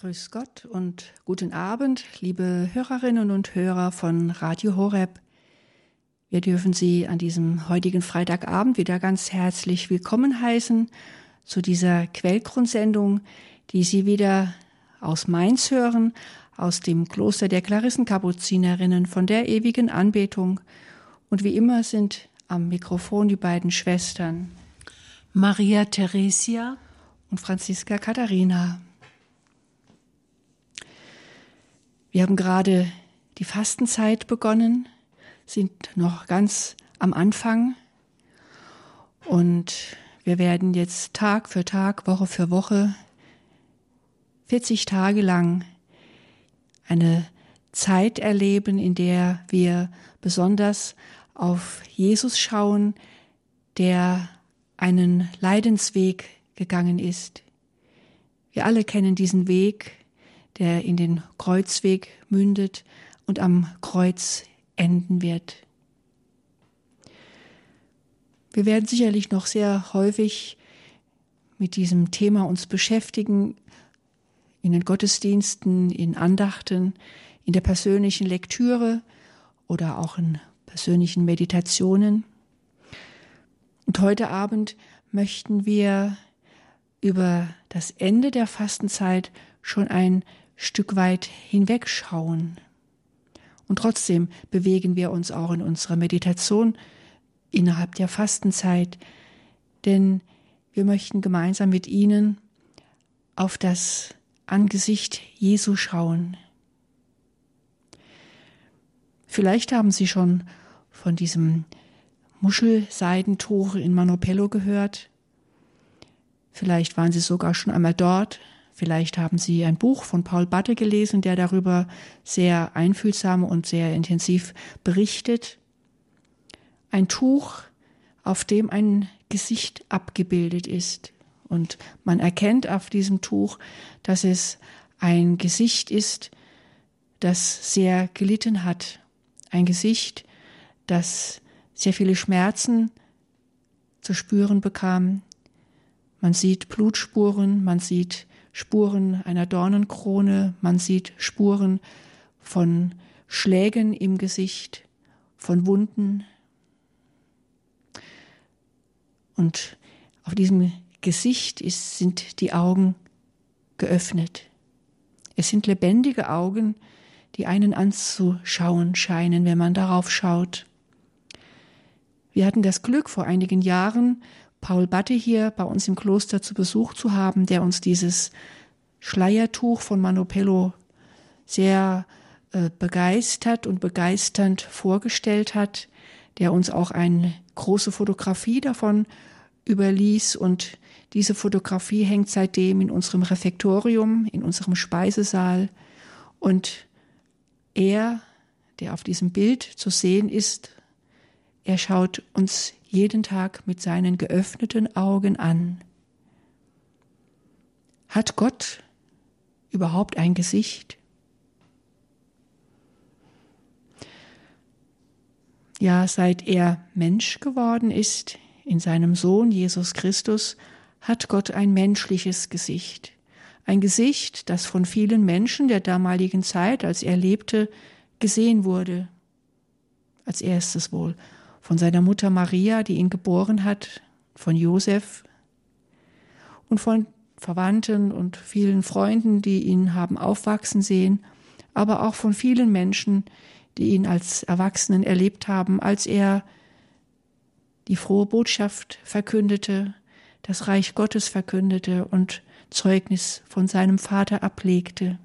Grüß Gott und guten Abend, liebe Hörerinnen und Hörer von Radio Horeb. Wir dürfen Sie an diesem heutigen Freitagabend wieder ganz herzlich willkommen heißen zu dieser Quellgrundsendung, die Sie wieder aus Mainz hören, aus dem Kloster der Klarissenkapuzinerinnen von der ewigen Anbetung. Und wie immer sind am Mikrofon die beiden Schwestern Maria Theresia und Franziska Katharina. Wir haben gerade die Fastenzeit begonnen, sind noch ganz am Anfang und wir werden jetzt Tag für Tag, Woche für Woche, 40 Tage lang eine Zeit erleben, in der wir besonders auf Jesus schauen, der einen Leidensweg gegangen ist. Wir alle kennen diesen Weg, der in den Kreuzweg mündet und am Kreuz enden wird. Wir werden sicherlich noch sehr häufig mit diesem Thema uns beschäftigen, in den Gottesdiensten, in Andachten, in der persönlichen Lektüre oder auch in persönlichen Meditationen. Und heute Abend möchten wir über das Ende der Fastenzeit schon ein Stück weit hinwegschauen. Und trotzdem bewegen wir uns auch in unserer Meditation innerhalb der Fastenzeit, denn wir möchten gemeinsam mit Ihnen auf das Angesicht Jesu schauen. Vielleicht haben Sie schon von diesem Muschelseidentuch in Manopello gehört. Vielleicht waren Sie sogar schon einmal dort, Vielleicht haben Sie ein Buch von Paul Batte gelesen, der darüber sehr einfühlsam und sehr intensiv berichtet. Ein Tuch, auf dem ein Gesicht abgebildet ist. Und man erkennt auf diesem Tuch, dass es ein Gesicht ist, das sehr gelitten hat. Ein Gesicht, das sehr viele Schmerzen zu spüren bekam. Man sieht Blutspuren, man sieht Spuren einer Dornenkrone, man sieht Spuren von Schlägen im Gesicht, von Wunden. Und auf diesem Gesicht ist, sind die Augen geöffnet. Es sind lebendige Augen, die einen anzuschauen scheinen, wenn man darauf schaut. Wir hatten das Glück, vor einigen Jahren Paul Batte hier bei uns im Kloster zu Besuch zu haben, der uns dieses Schleiertuch von Manopello sehr äh, begeistert und begeisternd vorgestellt hat, der uns auch eine große Fotografie davon überließ. Und diese Fotografie hängt seitdem in unserem Refektorium, in unserem Speisesaal. Und er, der auf diesem Bild zu sehen ist, er schaut uns jeden Tag mit seinen geöffneten Augen an. Hat Gott überhaupt ein Gesicht? Ja, seit er Mensch geworden ist, in seinem Sohn Jesus Christus, hat Gott ein menschliches Gesicht. Ein Gesicht, das von vielen Menschen der damaligen Zeit, als er lebte, gesehen wurde. Als erstes wohl von seiner Mutter Maria, die ihn geboren hat, von Josef und von Verwandten und vielen Freunden, die ihn haben aufwachsen sehen, aber auch von vielen Menschen, die ihn als Erwachsenen erlebt haben, als er die frohe Botschaft verkündete, das Reich Gottes verkündete und Zeugnis von seinem Vater ablegte.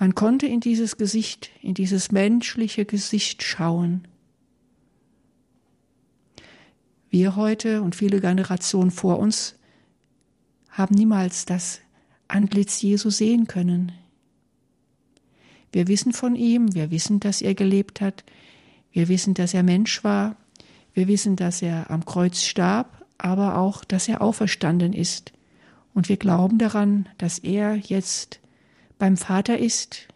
Man konnte in dieses Gesicht, in dieses menschliche Gesicht schauen. Wir heute und viele Generationen vor uns haben niemals das Antlitz Jesu sehen können. Wir wissen von ihm, wir wissen, dass er gelebt hat, wir wissen, dass er Mensch war, wir wissen, dass er am Kreuz starb, aber auch, dass er auferstanden ist. Und wir glauben daran, dass er jetzt beim Vater ist,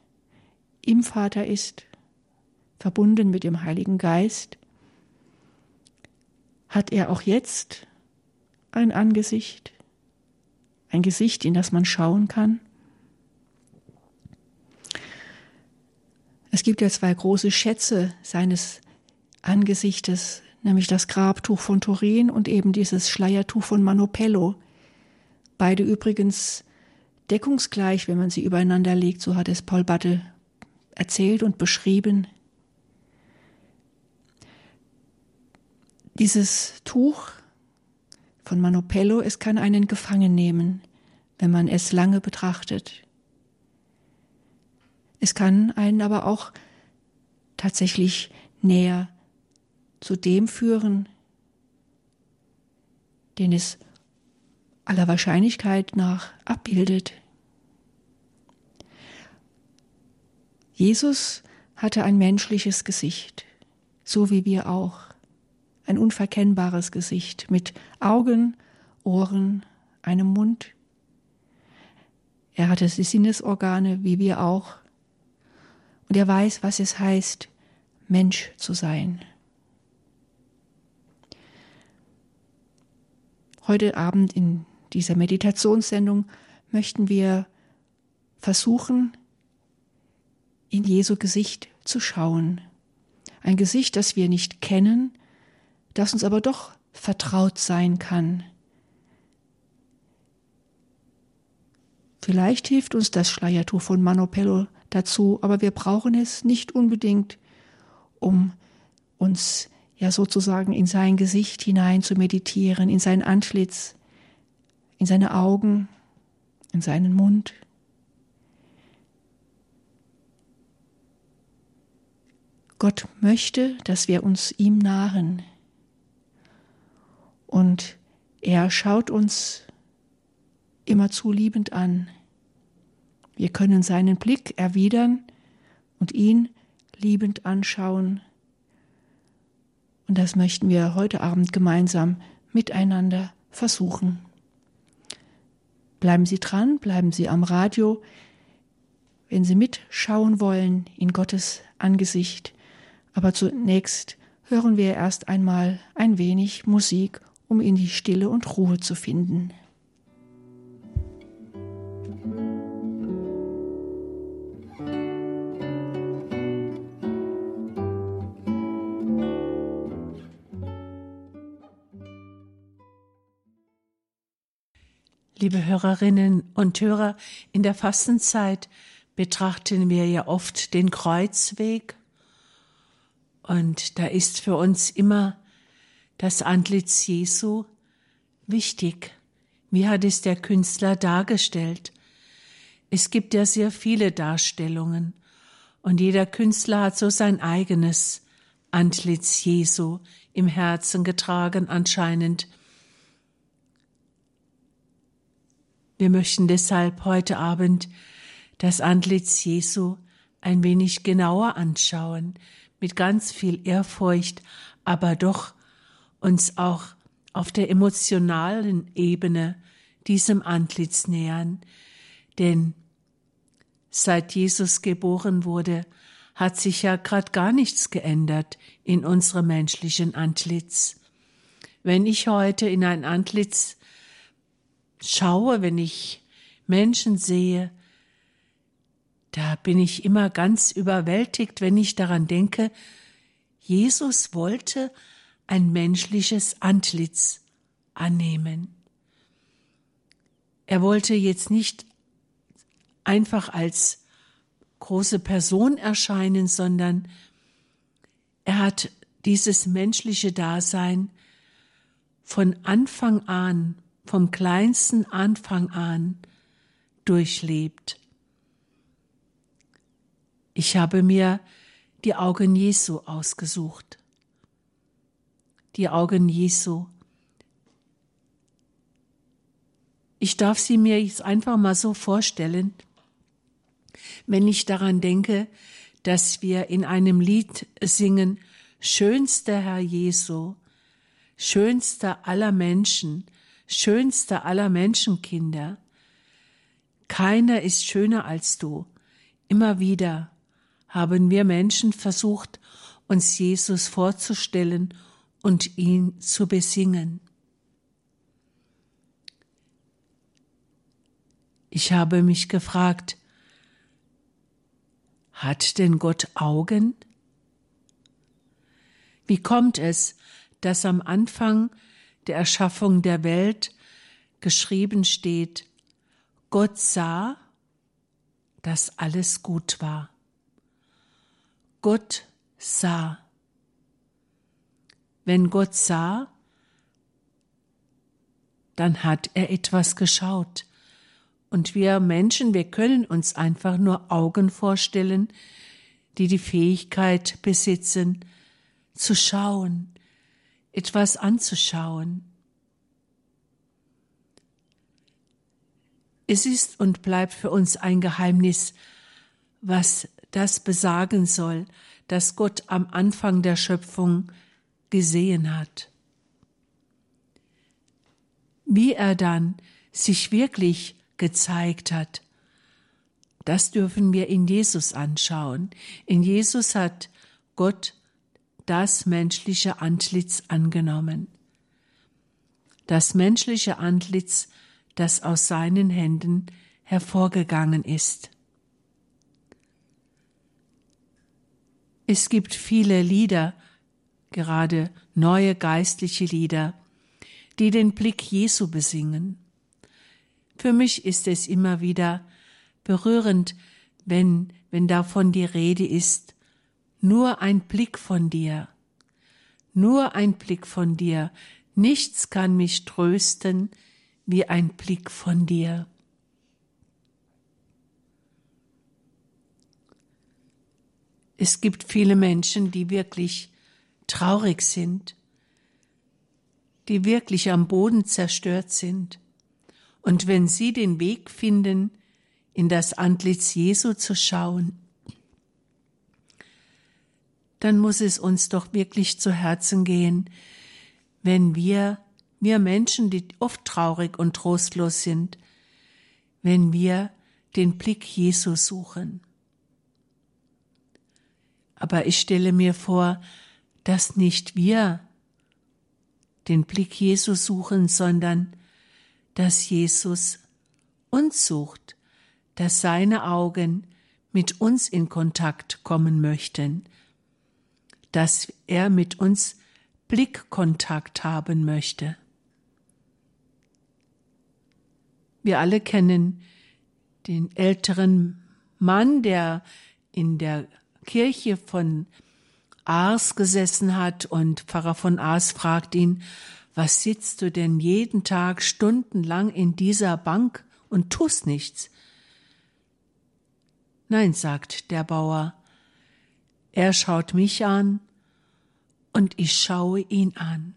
im Vater ist, verbunden mit dem Heiligen Geist hat er auch jetzt ein Angesicht, ein Gesicht, in das man schauen kann? Es gibt ja zwei große Schätze seines Angesichtes, nämlich das Grabtuch von Turin und eben dieses Schleiertuch von Manopello. Beide übrigens deckungsgleich, wenn man sie übereinander legt, so hat es Paul Batte erzählt und beschrieben. Dieses Tuch von Manopello, es kann einen gefangen nehmen, wenn man es lange betrachtet. Es kann einen aber auch tatsächlich näher zu dem führen, den es aller Wahrscheinlichkeit nach abbildet. Jesus hatte ein menschliches Gesicht, so wie wir auch, ein unverkennbares Gesicht mit Augen, Ohren, einem Mund. Er hatte die Sinnesorgane, wie wir auch, und er weiß, was es heißt, Mensch zu sein. Heute Abend in dieser Meditationssendung möchten wir versuchen, in Jesu Gesicht zu schauen. Ein Gesicht, das wir nicht kennen, das uns aber doch vertraut sein kann. Vielleicht hilft uns das Schleiertuch von Manopello dazu, aber wir brauchen es nicht unbedingt, um uns ja sozusagen in sein Gesicht hinein zu meditieren, in sein Antlitz, in seine Augen, in seinen Mund. Gott möchte, dass wir uns ihm nahen. Und er schaut uns immerzu liebend an. Wir können seinen Blick erwidern und ihn liebend anschauen und das möchten wir heute Abend gemeinsam miteinander versuchen. Bleiben Sie dran, bleiben Sie am Radio. Wenn Sie mitschauen wollen in Gottes Angesicht. Aber zunächst hören wir erst einmal ein wenig Musik, um in die Stille und Ruhe zu finden. Liebe Hörerinnen und Hörer, in der Fastenzeit betrachten wir ja oft den Kreuzweg und da ist für uns immer das Antlitz Jesu wichtig. Wie hat es der Künstler dargestellt? Es gibt ja sehr viele Darstellungen und jeder Künstler hat so sein eigenes Antlitz Jesu im Herzen getragen anscheinend. Wir möchten deshalb heute Abend das Antlitz Jesu ein wenig genauer anschauen, mit ganz viel Ehrfurcht, aber doch uns auch auf der emotionalen Ebene diesem Antlitz nähern, denn seit Jesus geboren wurde, hat sich ja grad gar nichts geändert in unserem menschlichen Antlitz. Wenn ich heute in ein Antlitz schaue, wenn ich Menschen sehe, da bin ich immer ganz überwältigt, wenn ich daran denke, Jesus wollte ein menschliches Antlitz annehmen. Er wollte jetzt nicht einfach als große Person erscheinen, sondern er hat dieses menschliche Dasein von Anfang an vom kleinsten Anfang an durchlebt. Ich habe mir die Augen Jesu ausgesucht. Die Augen Jesu. Ich darf sie mir jetzt einfach mal so vorstellen, wenn ich daran denke, dass wir in einem Lied singen, schönster Herr Jesu, schönster aller Menschen, schönster aller Menschenkinder. Keiner ist schöner als du. Immer wieder haben wir Menschen versucht, uns Jesus vorzustellen und ihn zu besingen. Ich habe mich gefragt, Hat denn Gott Augen? Wie kommt es, dass am Anfang der Erschaffung der Welt geschrieben steht, Gott sah, dass alles gut war. Gott sah. Wenn Gott sah, dann hat er etwas geschaut. Und wir Menschen, wir können uns einfach nur Augen vorstellen, die die Fähigkeit besitzen, zu schauen, etwas anzuschauen. Es ist und bleibt für uns ein Geheimnis, was das besagen soll, dass Gott am Anfang der Schöpfung gesehen hat. Wie er dann sich wirklich gezeigt hat, das dürfen wir in Jesus anschauen. In Jesus hat Gott das menschliche Antlitz angenommen. Das menschliche Antlitz, das aus seinen Händen hervorgegangen ist. Es gibt viele Lieder, gerade neue geistliche Lieder, die den Blick Jesu besingen. Für mich ist es immer wieder berührend, wenn, wenn davon die Rede ist, nur ein Blick von dir, nur ein Blick von dir, nichts kann mich trösten wie ein Blick von dir. Es gibt viele Menschen, die wirklich traurig sind, die wirklich am Boden zerstört sind. Und wenn sie den Weg finden, in das Antlitz Jesu zu schauen, dann muss es uns doch wirklich zu Herzen gehen, wenn wir, wir Menschen, die oft traurig und trostlos sind, wenn wir den Blick Jesu suchen. Aber ich stelle mir vor, dass nicht wir den Blick Jesu suchen, sondern dass Jesus uns sucht, dass seine Augen mit uns in Kontakt kommen möchten, dass er mit uns Blickkontakt haben möchte. Wir alle kennen den älteren Mann, der in der Kirche von Ars gesessen hat und Pfarrer von Ars fragt ihn, was sitzt du denn jeden Tag stundenlang in dieser Bank und tust nichts? Nein, sagt der Bauer, er schaut mich an und ich schaue ihn an.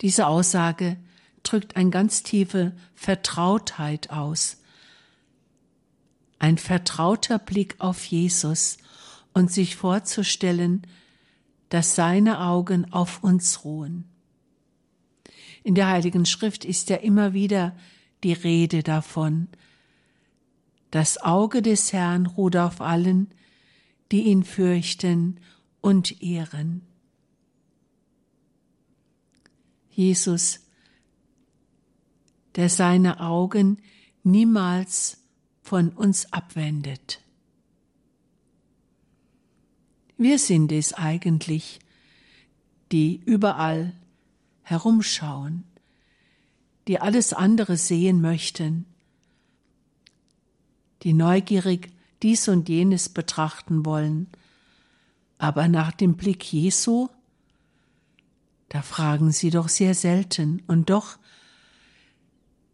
Diese Aussage drückt eine ganz tiefe Vertrautheit aus. Ein vertrauter Blick auf Jesus und sich vorzustellen, dass seine Augen auf uns ruhen. In der Heiligen Schrift ist ja immer wieder die Rede davon, das Auge des Herrn ruht auf allen, die ihn fürchten und ehren. Jesus, der seine Augen niemals von uns abwendet. Wir sind es eigentlich, die überall herumschauen, die alles andere sehen möchten, die neugierig dies und jenes betrachten wollen, aber nach dem Blick Jesu, da fragen sie doch sehr selten, und doch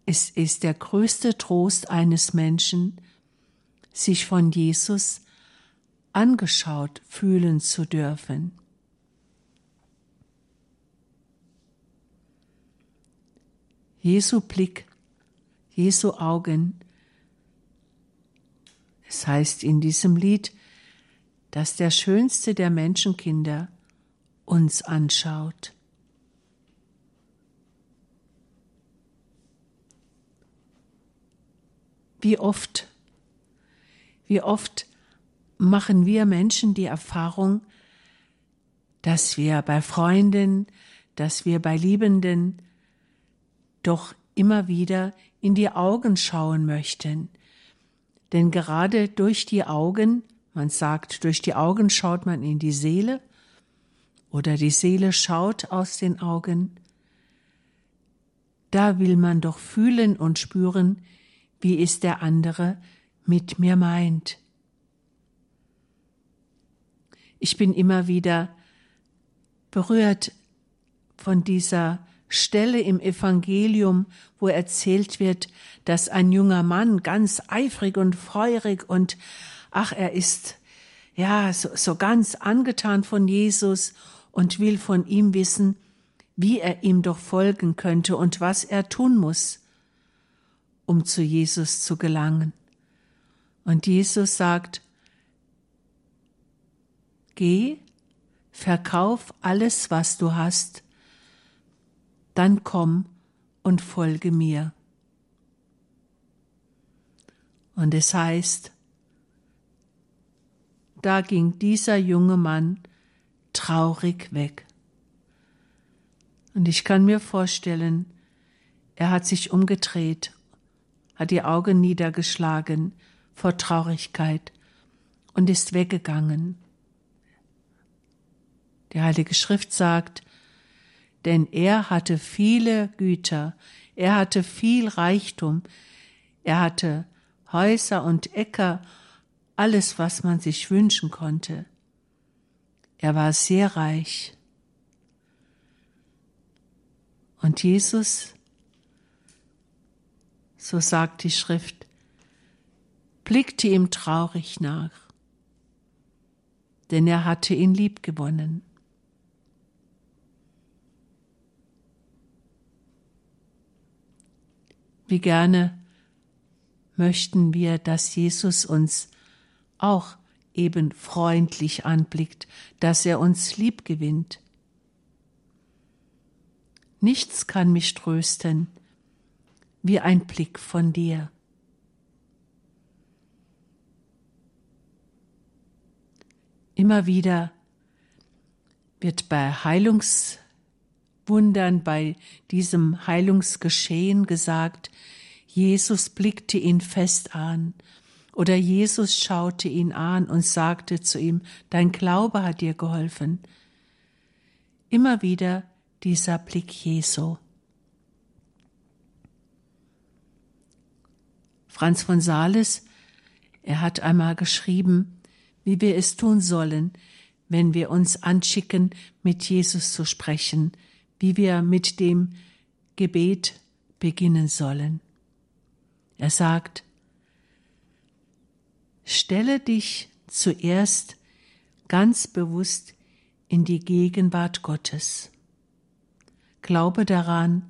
es ist der größte Trost eines Menschen, sich von Jesus angeschaut fühlen zu dürfen. Jesu Blick, Jesu Augen es heißt in diesem Lied, dass der schönste der Menschenkinder uns anschaut. Wie oft, wie oft machen wir Menschen die Erfahrung, dass wir bei Freunden, dass wir bei Liebenden doch immer wieder in die Augen schauen möchten. Denn gerade durch die Augen, man sagt, durch die Augen schaut man in die Seele oder die Seele schaut aus den Augen, da will man doch fühlen und spüren, wie es der andere mit mir meint. Ich bin immer wieder berührt von dieser Stelle im Evangelium, wo erzählt wird, dass ein junger Mann ganz eifrig und feurig und ach, er ist ja so, so ganz angetan von Jesus und will von ihm wissen, wie er ihm doch folgen könnte und was er tun muss, um zu Jesus zu gelangen. Und Jesus sagt, Geh, verkauf alles, was du hast, dann komm und folge mir. Und es heißt, da ging dieser junge Mann traurig weg. Und ich kann mir vorstellen, er hat sich umgedreht, hat die Augen niedergeschlagen vor Traurigkeit und ist weggegangen. Die Heilige Schrift sagt, denn er hatte viele Güter, er hatte viel Reichtum, er hatte Häuser und Äcker, alles, was man sich wünschen konnte. Er war sehr reich. Und Jesus, so sagt die Schrift, blickte ihm traurig nach, denn er hatte ihn lieb gewonnen. Wie gerne möchten wir, dass Jesus uns auch eben freundlich anblickt, dass er uns lieb gewinnt. Nichts kann mich trösten wie ein Blick von dir. Immer wieder wird bei Heilungs Wundern, bei diesem Heilungsgeschehen gesagt, Jesus blickte ihn fest an oder Jesus schaute ihn an und sagte zu ihm, dein Glaube hat dir geholfen. Immer wieder dieser Blick Jesu. Franz von Sales, er hat einmal geschrieben, wie wir es tun sollen, wenn wir uns anschicken, mit Jesus zu sprechen, wie wir mit dem Gebet beginnen sollen. Er sagt, stelle dich zuerst ganz bewusst in die Gegenwart Gottes. Glaube daran,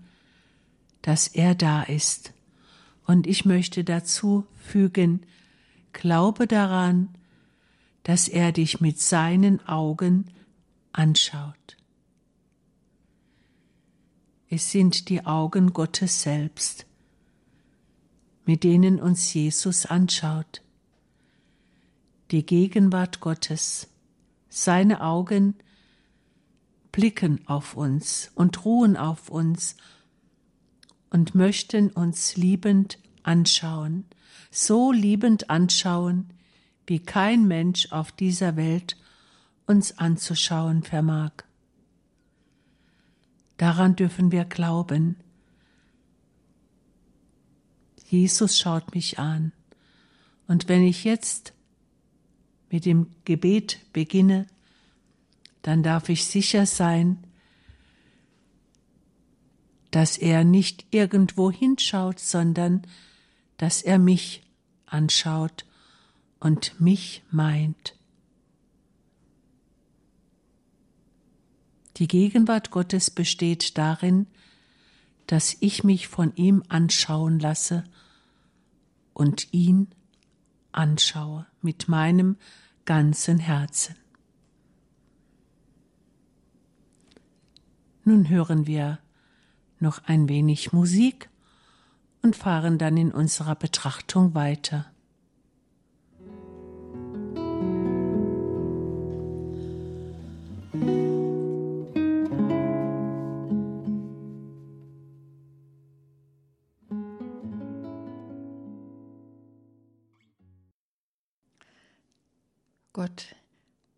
dass er da ist. Und ich möchte dazu fügen, glaube daran, dass er dich mit seinen Augen anschaut. Es sind die Augen Gottes selbst, mit denen uns Jesus anschaut. Die Gegenwart Gottes, seine Augen blicken auf uns und ruhen auf uns und möchten uns liebend anschauen, so liebend anschauen, wie kein Mensch auf dieser Welt uns anzuschauen vermag. Daran dürfen wir glauben. Jesus schaut mich an. Und wenn ich jetzt mit dem Gebet beginne, dann darf ich sicher sein, dass er nicht irgendwo hinschaut, sondern dass er mich anschaut und mich meint. Die Gegenwart Gottes besteht darin, dass ich mich von ihm anschauen lasse und ihn anschaue mit meinem ganzen Herzen. Nun hören wir noch ein wenig Musik und fahren dann in unserer Betrachtung weiter. Gott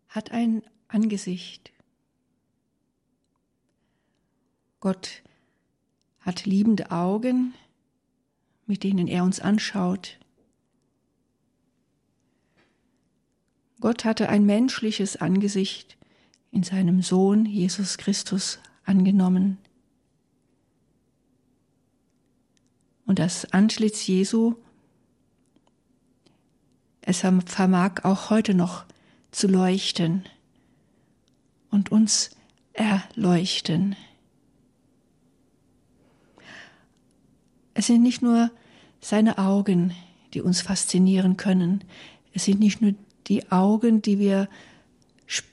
hat ein Angesicht. Gott hat liebende Augen, mit denen er uns anschaut. Gott hatte ein menschliches Angesicht in seinem Sohn Jesus Christus angenommen. Und das Antlitz Jesu, es vermag auch heute noch zu leuchten und uns erleuchten. Es sind nicht nur seine Augen, die uns faszinieren können. Es sind nicht nur die Augen, die wir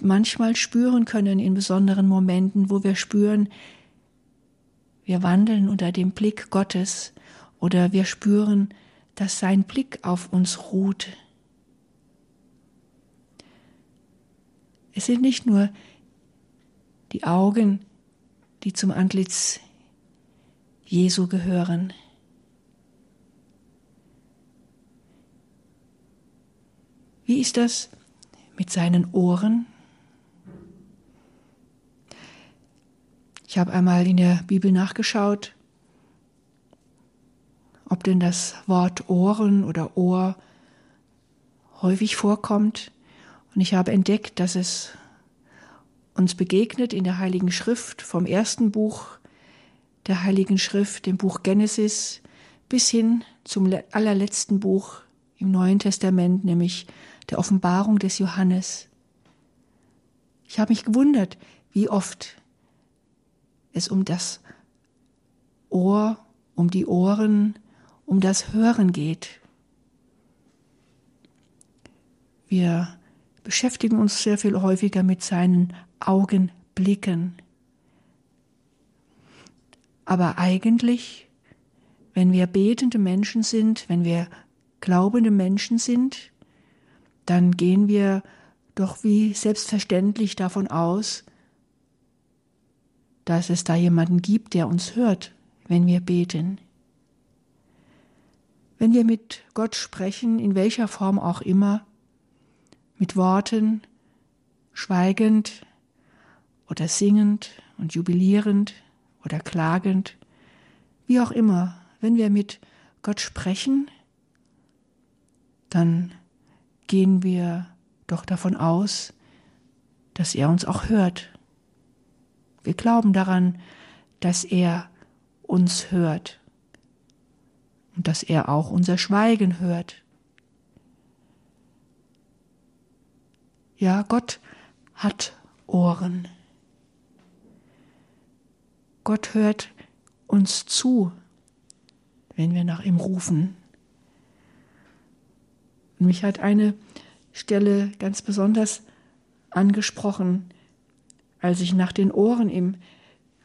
manchmal spüren können in besonderen Momenten, wo wir spüren, wir wandeln unter dem Blick Gottes oder wir spüren, dass sein Blick auf uns ruht. Es sind nicht nur die Augen, die zum Antlitz Jesu gehören. Wie ist das mit seinen Ohren? Ich habe einmal in der Bibel nachgeschaut, ob denn das Wort Ohren oder Ohr häufig vorkommt. Und ich habe entdeckt, dass es uns begegnet in der Heiligen Schrift vom ersten Buch der Heiligen Schrift, dem Buch Genesis, bis hin zum allerletzten Buch im Neuen Testament, nämlich der Offenbarung des Johannes. Ich habe mich gewundert, wie oft es um das Ohr, um die Ohren, um das Hören geht. Wir beschäftigen uns sehr viel häufiger mit seinen Augenblicken. Aber eigentlich, wenn wir betende Menschen sind, wenn wir glaubende Menschen sind, dann gehen wir doch wie selbstverständlich davon aus, dass es da jemanden gibt, der uns hört, wenn wir beten. Wenn wir mit Gott sprechen, in welcher Form auch immer, mit Worten, schweigend oder singend und jubilierend oder klagend, wie auch immer, wenn wir mit Gott sprechen, dann gehen wir doch davon aus, dass er uns auch hört. Wir glauben daran, dass er uns hört und dass er auch unser Schweigen hört. Ja, Gott hat Ohren. Gott hört uns zu, wenn wir nach ihm rufen. Und mich hat eine Stelle ganz besonders angesprochen, als ich nach den Ohren im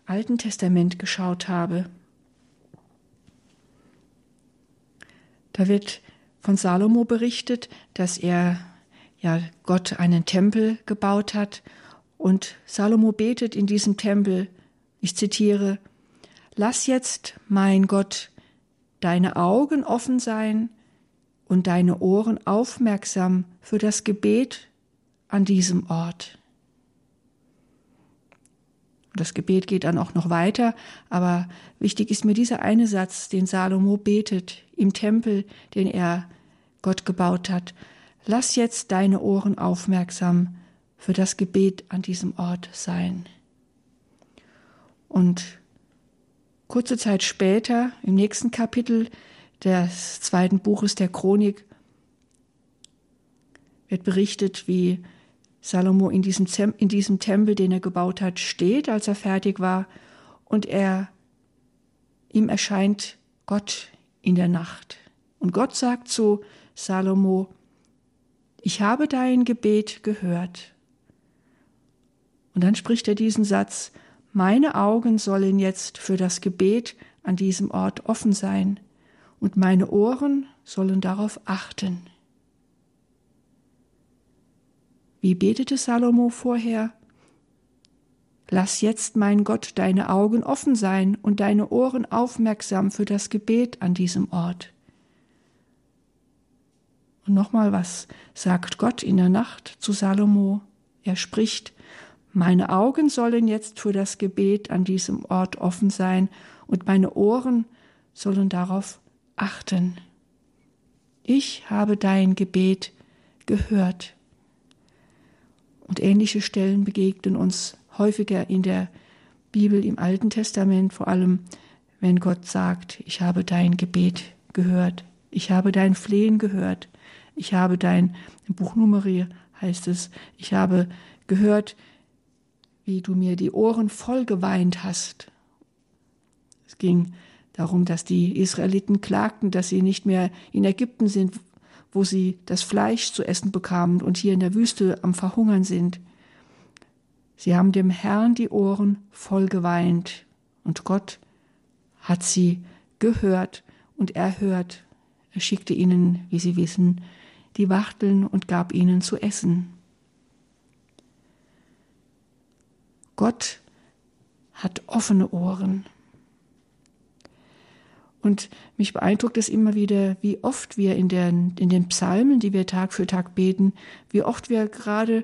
Alten Testament geschaut habe. Da wird von Salomo berichtet, dass er ja Gott einen Tempel gebaut hat und Salomo betet in diesem Tempel, ich zitiere, Lass jetzt, mein Gott, deine Augen offen sein und deine Ohren aufmerksam für das Gebet an diesem Ort. Das Gebet geht dann auch noch weiter, aber wichtig ist mir dieser eine Satz, den Salomo betet im Tempel, den er Gott gebaut hat. Lass jetzt deine Ohren aufmerksam für das Gebet an diesem Ort sein. Und kurze Zeit später, im nächsten Kapitel, des zweiten Buches der Chronik wird berichtet, wie Salomo in diesem, in diesem Tempel, den er gebaut hat, steht, als er fertig war, und er ihm erscheint Gott in der Nacht. Und Gott sagt zu Salomo, ich habe dein Gebet gehört. Und dann spricht er diesen Satz, meine Augen sollen jetzt für das Gebet an diesem Ort offen sein und meine Ohren sollen darauf achten. Wie betete Salomo vorher? Lass jetzt, mein Gott, deine Augen offen sein und deine Ohren aufmerksam für das Gebet an diesem Ort. Und nochmal, was sagt Gott in der Nacht zu Salomo? Er spricht, meine Augen sollen jetzt für das Gebet an diesem Ort offen sein und meine Ohren sollen darauf achten. Ich habe dein Gebet gehört. Und ähnliche Stellen begegnen uns häufiger in der Bibel im Alten Testament, vor allem wenn Gott sagt, ich habe dein Gebet gehört, ich habe dein Flehen gehört, ich habe dein, im Buch Numeri heißt es, ich habe gehört, wie du mir die Ohren voll geweint hast. Es ging darum, dass die Israeliten klagten, dass sie nicht mehr in Ägypten sind, wo sie das Fleisch zu essen bekamen und hier in der Wüste am Verhungern sind. Sie haben dem Herrn die Ohren voll geweint und Gott hat sie gehört und erhört. Er schickte ihnen, wie sie wissen, die Wachteln und gab ihnen zu essen. Gott hat offene Ohren. Und mich beeindruckt es immer wieder, wie oft wir in den, in den Psalmen, die wir Tag für Tag beten, wie oft wir gerade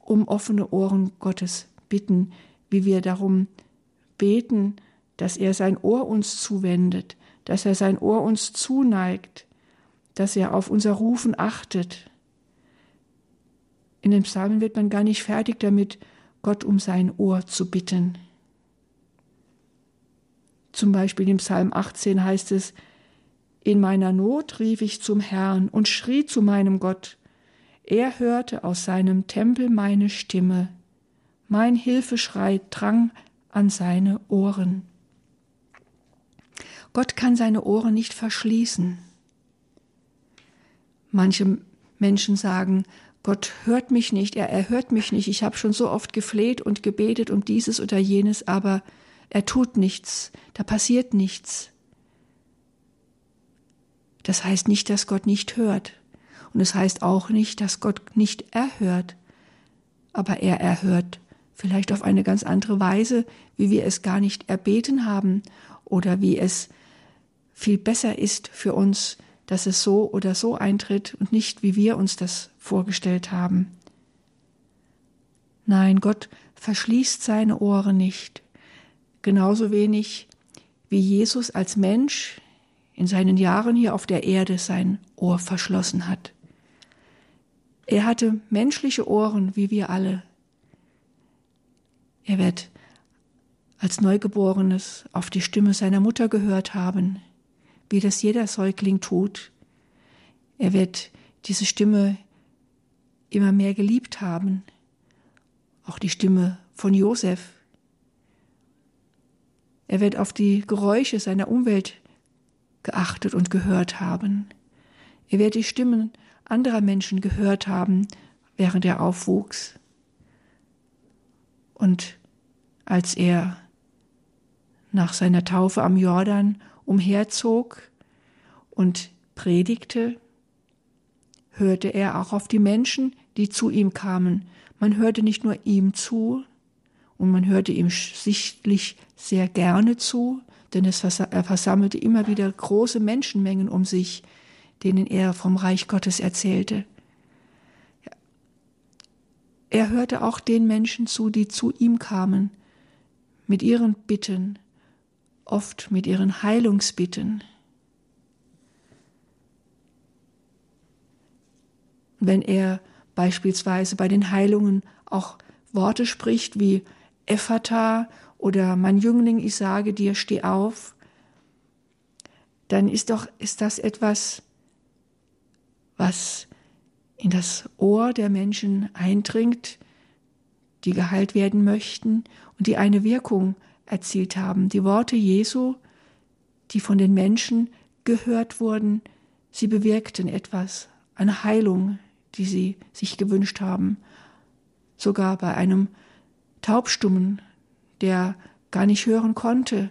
um offene Ohren Gottes bitten, wie wir darum beten, dass er sein Ohr uns zuwendet, dass er sein Ohr uns zuneigt, dass er auf unser Rufen achtet. In den Psalmen wird man gar nicht fertig damit, Gott um sein Ohr zu bitten. Zum Beispiel im Psalm 18 heißt es, In meiner Not rief ich zum Herrn und schrie zu meinem Gott. Er hörte aus seinem Tempel meine Stimme. Mein Hilfeschrei drang an seine Ohren. Gott kann seine Ohren nicht verschließen. Manche Menschen sagen, Gott hört mich nicht, er erhört mich nicht, ich habe schon so oft gefleht und gebetet um dieses oder jenes, aber er tut nichts, da passiert nichts. Das heißt nicht, dass Gott nicht hört. Und es heißt auch nicht, dass Gott nicht erhört. Aber er erhört vielleicht auf eine ganz andere Weise, wie wir es gar nicht erbeten haben oder wie es viel besser ist für uns, dass es so oder so eintritt und nicht, wie wir uns das vorgestellt haben. Nein, Gott verschließt seine Ohren nicht genauso wenig wie Jesus als Mensch in seinen Jahren hier auf der Erde sein Ohr verschlossen hat. Er hatte menschliche Ohren wie wir alle. Er wird als Neugeborenes auf die Stimme seiner Mutter gehört haben, wie das jeder Säugling tut. Er wird diese Stimme immer mehr geliebt haben, auch die Stimme von Josef, er wird auf die Geräusche seiner Umwelt geachtet und gehört haben. Er wird die Stimmen anderer Menschen gehört haben, während er aufwuchs. Und als er nach seiner Taufe am Jordan umherzog und predigte, hörte er auch auf die Menschen, die zu ihm kamen. Man hörte nicht nur ihm zu, und man hörte ihm sichtlich sehr gerne zu, denn es er versammelte immer wieder große Menschenmengen um sich, denen er vom Reich Gottes erzählte. Er hörte auch den Menschen zu, die zu ihm kamen, mit ihren Bitten, oft mit ihren Heilungsbitten. Wenn er beispielsweise bei den Heilungen auch Worte spricht wie Ephata oder mein Jüngling, ich sage dir, steh auf, dann ist doch, ist das etwas, was in das Ohr der Menschen eindringt, die geheilt werden möchten und die eine Wirkung erzielt haben. Die Worte Jesu, die von den Menschen gehört wurden, sie bewirkten etwas, eine Heilung, die sie sich gewünscht haben. Sogar bei einem Taubstummen, der gar nicht hören konnte,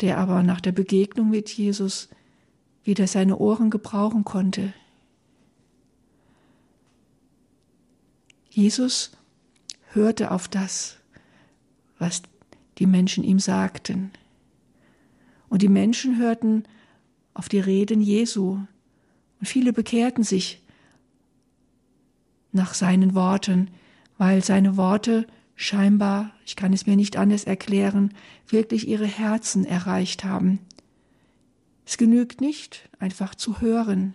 der aber nach der Begegnung mit Jesus wieder seine Ohren gebrauchen konnte. Jesus hörte auf das, was die Menschen ihm sagten. Und die Menschen hörten auf die Reden Jesu. Und viele bekehrten sich nach seinen Worten, weil seine Worte scheinbar, ich kann es mir nicht anders erklären, wirklich ihre Herzen erreicht haben. Es genügt nicht, einfach zu hören.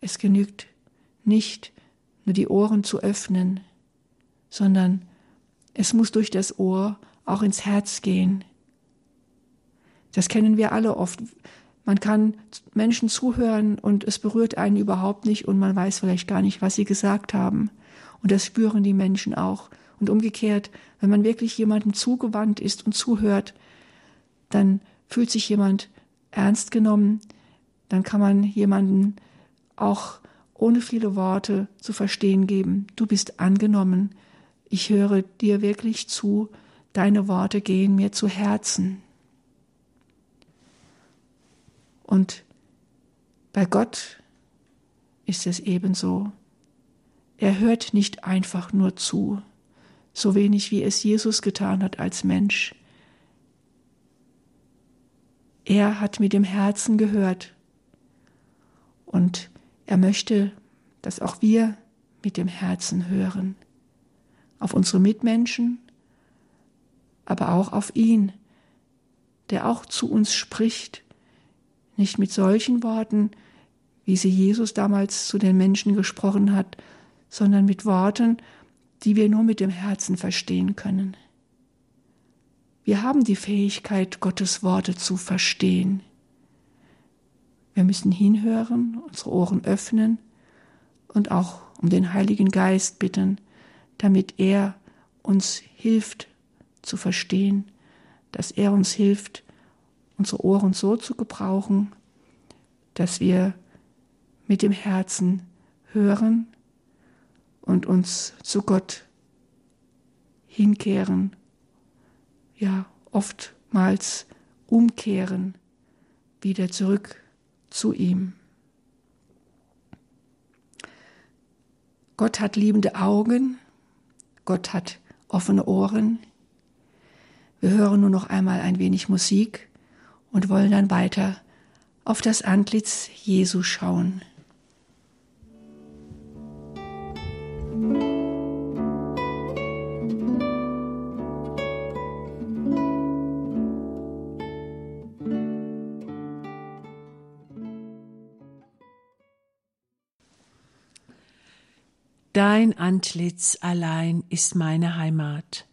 Es genügt nicht, nur die Ohren zu öffnen, sondern es muss durch das Ohr auch ins Herz gehen. Das kennen wir alle oft. Man kann Menschen zuhören und es berührt einen überhaupt nicht und man weiß vielleicht gar nicht, was sie gesagt haben. Und das spüren die Menschen auch. Und umgekehrt, wenn man wirklich jemandem zugewandt ist und zuhört, dann fühlt sich jemand ernst genommen, dann kann man jemanden auch ohne viele Worte zu verstehen geben, du bist angenommen, ich höre dir wirklich zu, deine Worte gehen mir zu Herzen. Und bei Gott ist es ebenso. Er hört nicht einfach nur zu, so wenig wie es Jesus getan hat als Mensch. Er hat mit dem Herzen gehört. Und er möchte, dass auch wir mit dem Herzen hören, auf unsere Mitmenschen, aber auch auf ihn, der auch zu uns spricht. Nicht mit solchen Worten, wie sie Jesus damals zu den Menschen gesprochen hat, sondern mit Worten, die wir nur mit dem Herzen verstehen können. Wir haben die Fähigkeit, Gottes Worte zu verstehen. Wir müssen hinhören, unsere Ohren öffnen und auch um den Heiligen Geist bitten, damit er uns hilft zu verstehen, dass er uns hilft, unsere Ohren so zu gebrauchen, dass wir mit dem Herzen hören und uns zu Gott hinkehren, ja oftmals umkehren, wieder zurück zu ihm. Gott hat liebende Augen, Gott hat offene Ohren. Wir hören nur noch einmal ein wenig Musik und wollen dann weiter auf das Antlitz Jesu schauen. Dein Antlitz allein ist meine Heimat.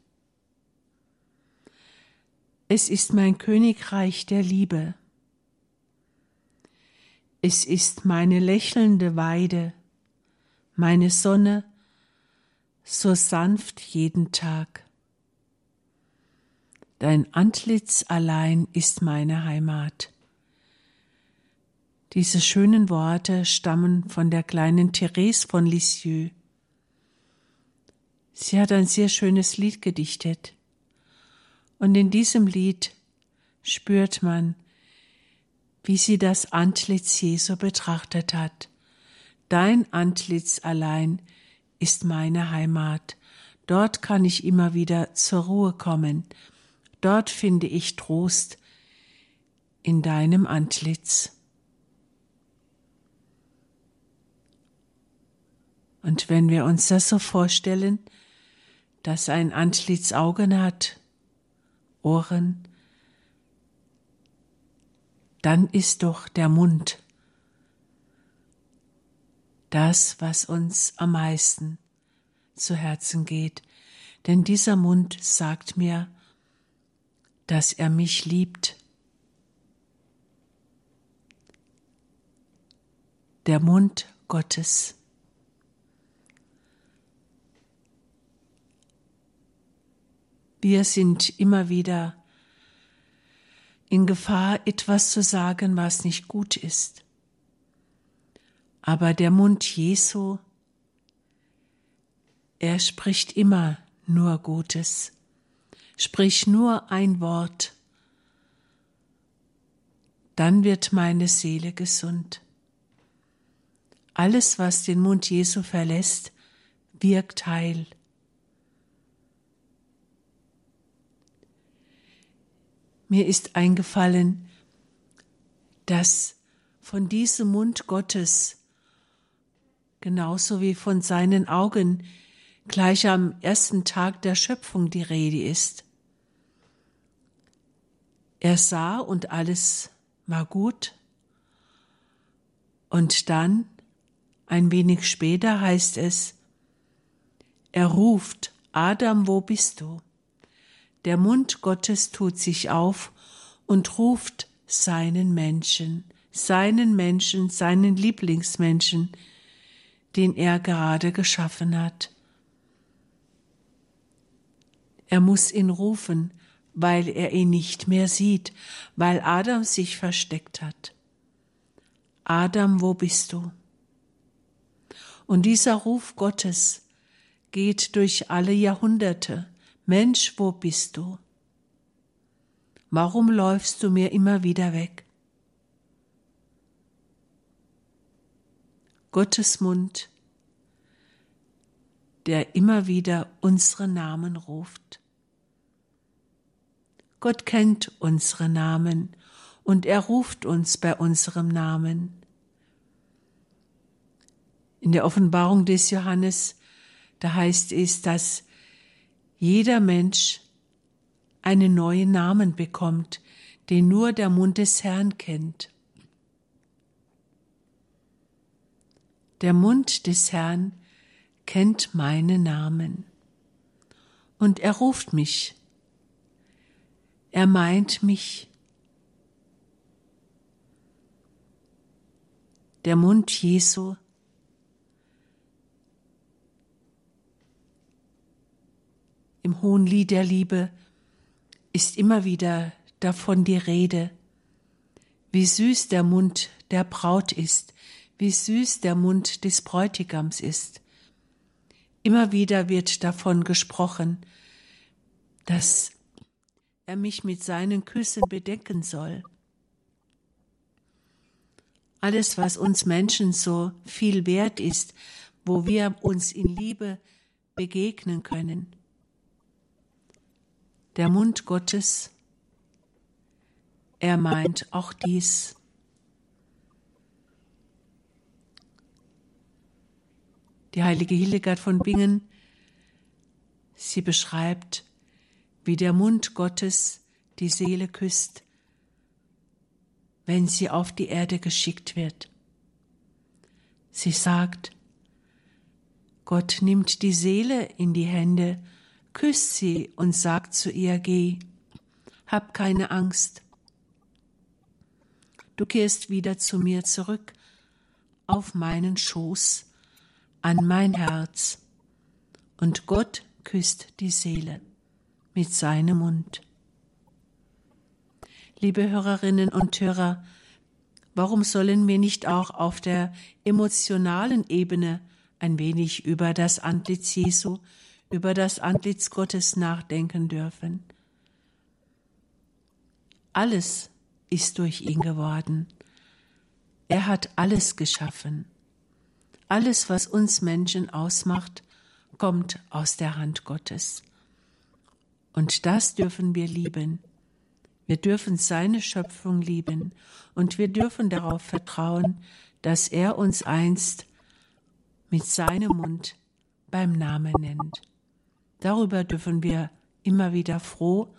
Es ist mein Königreich der Liebe. Es ist meine lächelnde Weide, meine Sonne, so sanft jeden Tag. Dein Antlitz allein ist meine Heimat. Diese schönen Worte stammen von der kleinen Therese von Lisieux. Sie hat ein sehr schönes Lied gedichtet. Und in diesem Lied spürt man, wie sie das Antlitz Jesu betrachtet hat. Dein Antlitz allein ist meine Heimat. Dort kann ich immer wieder zur Ruhe kommen. Dort finde ich Trost in deinem Antlitz. Und wenn wir uns das so vorstellen, dass ein Antlitz Augen hat, Ohren, dann ist doch der Mund das, was uns am meisten zu Herzen geht. Denn dieser Mund sagt mir, dass er mich liebt. Der Mund Gottes. Wir sind immer wieder in Gefahr, etwas zu sagen, was nicht gut ist. Aber der Mund Jesu, er spricht immer nur Gutes. Sprich nur ein Wort, dann wird meine Seele gesund. Alles, was den Mund Jesu verlässt, wirkt Heil. Mir ist eingefallen, dass von diesem Mund Gottes, genauso wie von seinen Augen, gleich am ersten Tag der Schöpfung die Rede ist. Er sah und alles war gut. Und dann, ein wenig später heißt es, er ruft, Adam, wo bist du? Der Mund Gottes tut sich auf und ruft seinen Menschen, seinen Menschen, seinen Lieblingsmenschen, den er gerade geschaffen hat. Er muss ihn rufen, weil er ihn nicht mehr sieht, weil Adam sich versteckt hat. Adam, wo bist du? Und dieser Ruf Gottes geht durch alle Jahrhunderte. Mensch, wo bist du? Warum läufst du mir immer wieder weg? Gottes Mund, der immer wieder unsere Namen ruft. Gott kennt unsere Namen und er ruft uns bei unserem Namen. In der Offenbarung des Johannes, da heißt es, dass jeder Mensch einen neuen Namen bekommt, den nur der Mund des Herrn kennt. Der Mund des Herrn kennt meinen Namen. Und er ruft mich er meint mich. Der Mund Jesu im hohen Lied der Liebe ist immer wieder davon die Rede, wie süß der Mund der Braut ist, wie süß der Mund des Bräutigams ist. Immer wieder wird davon gesprochen, dass er mich mit seinen Küssen bedecken soll. Alles, was uns Menschen so viel wert ist, wo wir uns in Liebe begegnen können. Der Mund Gottes, er meint auch dies. Die heilige Hildegard von Bingen, sie beschreibt wie der Mund Gottes die Seele küsst, wenn sie auf die Erde geschickt wird. Sie sagt, Gott nimmt die Seele in die Hände, küsst sie und sagt zu ihr, geh, hab keine Angst. Du kehrst wieder zu mir zurück, auf meinen Schoß, an mein Herz, und Gott küsst die Seele mit seinem Mund. Liebe Hörerinnen und Hörer, warum sollen wir nicht auch auf der emotionalen Ebene ein wenig über das Antlitz Jesu, über das Antlitz Gottes nachdenken dürfen? Alles ist durch ihn geworden. Er hat alles geschaffen. Alles, was uns Menschen ausmacht, kommt aus der Hand Gottes. Und das dürfen wir lieben. Wir dürfen seine Schöpfung lieben und wir dürfen darauf vertrauen, dass er uns einst mit seinem Mund beim Namen nennt. Darüber dürfen wir immer wieder froh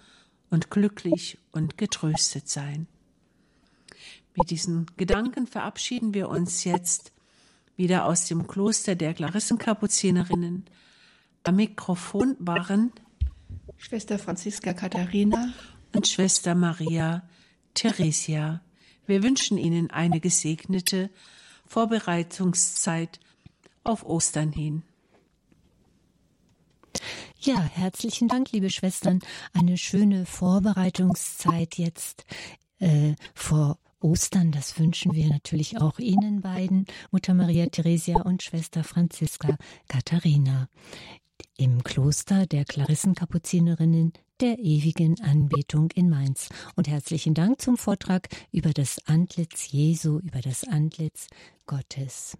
und glücklich und getröstet sein. Mit diesen Gedanken verabschieden wir uns jetzt wieder aus dem Kloster der Klarissenkapuzinerinnen. Am Mikrofon waren Schwester Franziska Katharina und Schwester Maria Theresia. Wir wünschen Ihnen eine gesegnete Vorbereitungszeit auf Ostern hin. Ja, herzlichen Dank, liebe Schwestern. Eine schöne Vorbereitungszeit jetzt äh, vor Ostern. Das wünschen wir natürlich auch Ihnen beiden, Mutter Maria Theresia und Schwester Franziska Katharina im Kloster der Klarissenkapuzinerinnen der ewigen Anbetung in Mainz. Und herzlichen Dank zum Vortrag über das Antlitz Jesu, über das Antlitz Gottes.